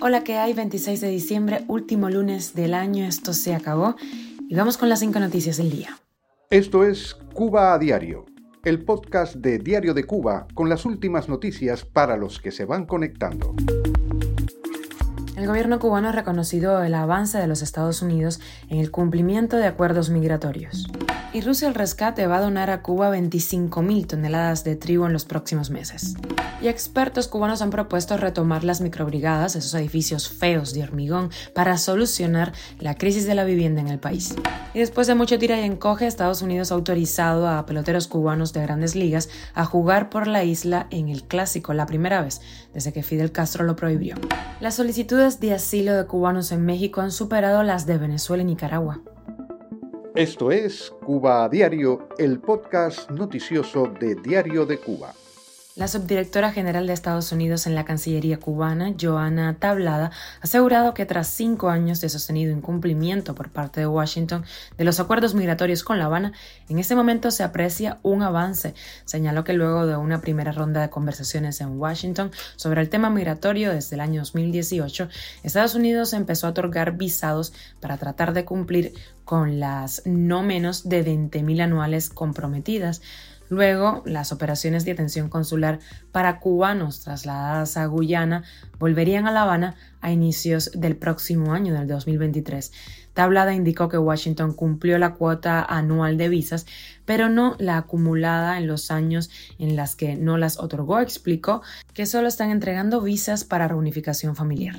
Hola, ¿qué hay? 26 de diciembre, último lunes del año, esto se acabó. Y vamos con las cinco noticias del día. Esto es Cuba a Diario, el podcast de Diario de Cuba con las últimas noticias para los que se van conectando. El gobierno cubano ha reconocido el avance de los Estados Unidos en el cumplimiento de acuerdos migratorios. Y Rusia el Rescate va a donar a Cuba 25.000 toneladas de trigo en los próximos meses. Y expertos cubanos han propuesto retomar las microbrigadas, esos edificios feos de hormigón, para solucionar la crisis de la vivienda en el país. Y después de mucho tira y encoge, Estados Unidos ha autorizado a peloteros cubanos de grandes ligas a jugar por la isla en el clásico, la primera vez desde que Fidel Castro lo prohibió. De asilo de cubanos en México han superado las de Venezuela y Nicaragua. Esto es Cuba a Diario, el podcast noticioso de Diario de Cuba. La subdirectora general de Estados Unidos en la Cancillería cubana, Joana Tablada, ha asegurado que tras cinco años de sostenido incumplimiento por parte de Washington de los acuerdos migratorios con La Habana, en este momento se aprecia un avance. Señaló que luego de una primera ronda de conversaciones en Washington sobre el tema migratorio desde el año 2018, Estados Unidos empezó a otorgar visados para tratar de cumplir con las no menos de 20.000 anuales comprometidas. Luego, las operaciones de atención consular para cubanos trasladadas a Guyana volverían a La Habana a inicios del próximo año, del 2023. Tablada indicó que Washington cumplió la cuota anual de visas, pero no la acumulada en los años en las que no las otorgó. Explicó que solo están entregando visas para reunificación familiar.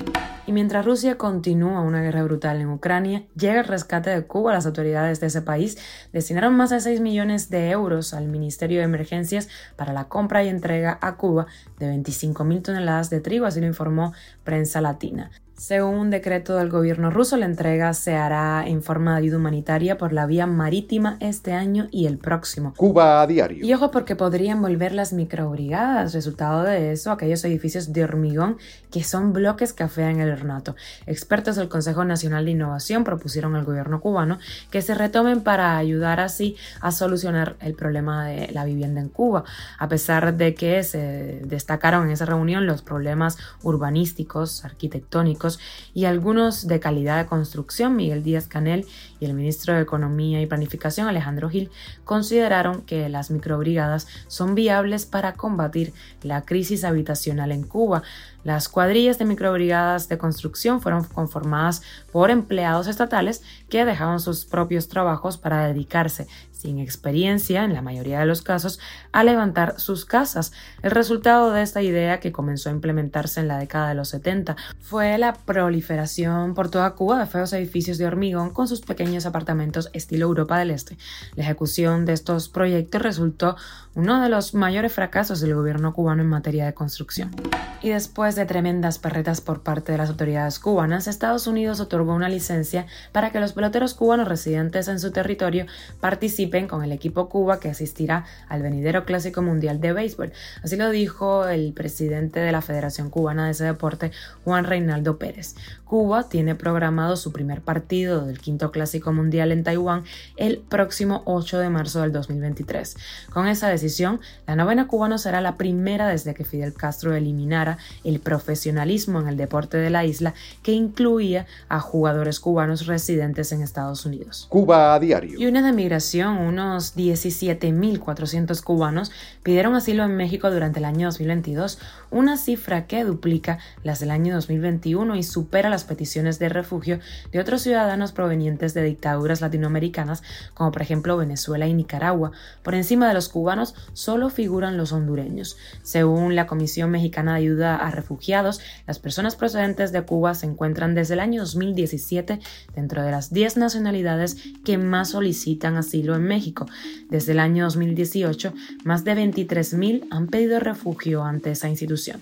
Y mientras Rusia continúa una guerra brutal en Ucrania, llega el rescate de Cuba. Las autoridades de ese país destinaron más de 6 millones de euros al Ministerio de Emergencias para la compra y entrega a Cuba de 25 mil toneladas de trigo, así lo informó Prensa Latina. Ukraine. Según un decreto del gobierno ruso, la entrega se hará en forma de ayuda humanitaria por la vía marítima este año y el próximo. Cuba a diario. Y ojo porque podrían volver las microbrigadas. Resultado de eso, aquellos edificios de hormigón que son bloques que afean el ornato. Expertos del Consejo Nacional de Innovación propusieron al gobierno cubano que se retomen para ayudar así a solucionar el problema de la vivienda en Cuba. A pesar de que se destacaron en esa reunión los problemas urbanísticos, arquitectónicos, y algunos de calidad de construcción, Miguel Díaz Canel y el ministro de Economía y Planificación, Alejandro Gil, consideraron que las microbrigadas son viables para combatir la crisis habitacional en Cuba. Las cuadrillas de microbrigadas de construcción fueron conformadas por empleados estatales que dejaban sus propios trabajos para dedicarse, sin experiencia en la mayoría de los casos, a levantar sus casas. El resultado de esta idea, que comenzó a implementarse en la década de los 70, fue la proliferación por toda Cuba de feos edificios de hormigón con sus pequeños apartamentos estilo Europa del Este. La ejecución de estos proyectos resultó uno de los mayores fracasos del gobierno cubano en materia de construcción. Y después de tremendas perretas por parte de las autoridades cubanas, Estados Unidos otorgó una licencia para que los peloteros cubanos residentes en su territorio participen con el equipo Cuba que asistirá al venidero clásico mundial de béisbol. Así lo dijo el presidente de la Federación Cubana de ese deporte, Juan Reinaldo Pérez. Cuba tiene programado su primer partido del quinto clásico mundial en Taiwán el próximo 8 de marzo del 2023. Con esa decisión, la novena cubana será la primera desde que Fidel Castro eliminara el profesionalismo en el deporte de la isla que incluía a jugadores cubanos residentes en Estados Unidos. Cuba a diario. Y una de migración, unos 17.400 cubanos pidieron asilo en México durante el año 2022, una cifra que duplica las del año 2021 y supera las peticiones de refugio de otros ciudadanos provenientes de dictaduras latinoamericanas, como por ejemplo Venezuela y Nicaragua. Por encima de los cubanos solo figuran los hondureños. Según la Comisión Mexicana de Ayuda a Refugiados, las personas procedentes de Cuba se encuentran desde el año 2017 dentro de las 10 nacionalidades que más solicitan asilo en México. Desde el año 2018, más de 23.000 han pedido refugio ante esa institución.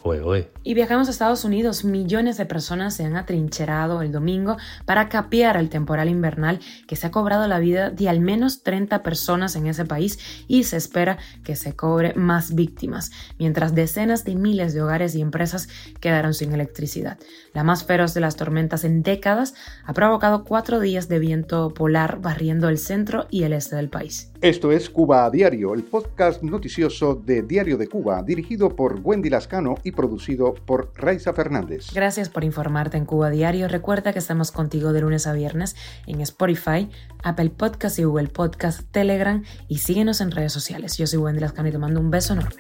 Y viajamos a Estados Unidos. Millones de personas se han atrincherado el domingo para capear el temporal invernal que se ha cobrado la vida de al menos 30 personas en ese país y se espera que se cobre más víctimas, mientras decenas de miles de hogares y empresas quedaron sin electricidad. La más feroz de las tormentas en décadas ha provocado cuatro días de viento polar barriendo el centro y el este del país. Esto es Cuba a Diario, el podcast noticioso de Diario de Cuba, dirigido por Wendy Lascano y producido por Raiza Fernández. Gracias por informarte en Cuba a Diario. Recuerda que estamos contigo de lunes a viernes en Spotify, Apple Podcast y Google Podcast, Telegram y síguenos en redes sociales. Yo soy Wendy Lascano y te mando un beso enorme.